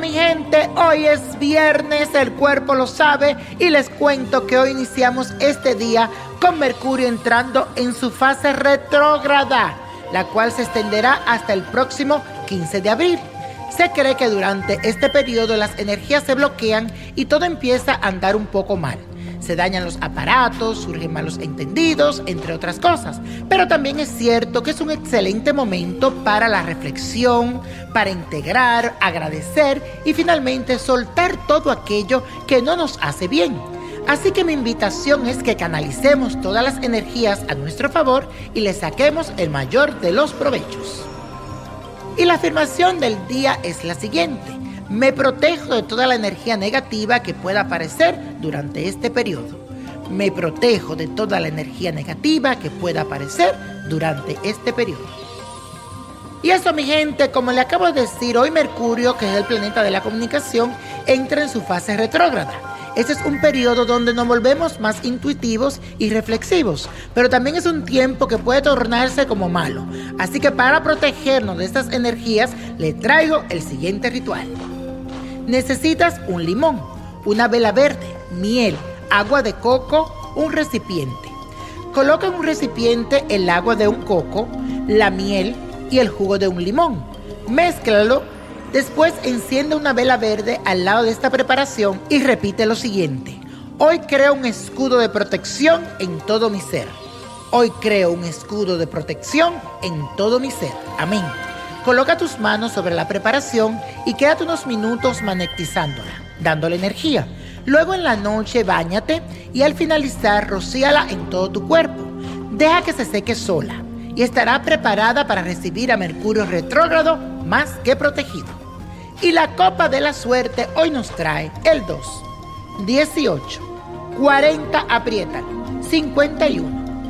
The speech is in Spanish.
Mi gente, hoy es viernes, el cuerpo lo sabe y les cuento que hoy iniciamos este día con Mercurio entrando en su fase retrógrada, la cual se extenderá hasta el próximo 15 de abril. Se cree que durante este periodo las energías se bloquean y todo empieza a andar un poco mal. Se dañan los aparatos, surgen malos entendidos, entre otras cosas. Pero también es cierto que es un excelente momento para la reflexión, para integrar, agradecer y finalmente soltar todo aquello que no nos hace bien. Así que mi invitación es que canalicemos todas las energías a nuestro favor y le saquemos el mayor de los provechos. Y la afirmación del día es la siguiente. Me protejo de toda la energía negativa que pueda aparecer durante este periodo. Me protejo de toda la energía negativa que pueda aparecer durante este periodo. Y eso, mi gente, como le acabo de decir, hoy Mercurio, que es el planeta de la comunicación, entra en su fase retrógrada. Este es un periodo donde nos volvemos más intuitivos y reflexivos, pero también es un tiempo que puede tornarse como malo. Así que para protegernos de estas energías, le traigo el siguiente ritual. Necesitas un limón, una vela verde, miel, agua de coco, un recipiente. Coloca en un recipiente el agua de un coco, la miel y el jugo de un limón. Mézclalo. Después enciende una vela verde al lado de esta preparación y repite lo siguiente. Hoy creo un escudo de protección en todo mi ser. Hoy creo un escudo de protección en todo mi ser. Amén. Coloca tus manos sobre la preparación y quédate unos minutos magnetizándola, dándole energía. Luego en la noche bañate y al finalizar rocíala en todo tu cuerpo. Deja que se seque sola y estará preparada para recibir a Mercurio retrógrado más que protegido. Y la copa de la suerte hoy nos trae el 2, 18, 40 aprietan, 51,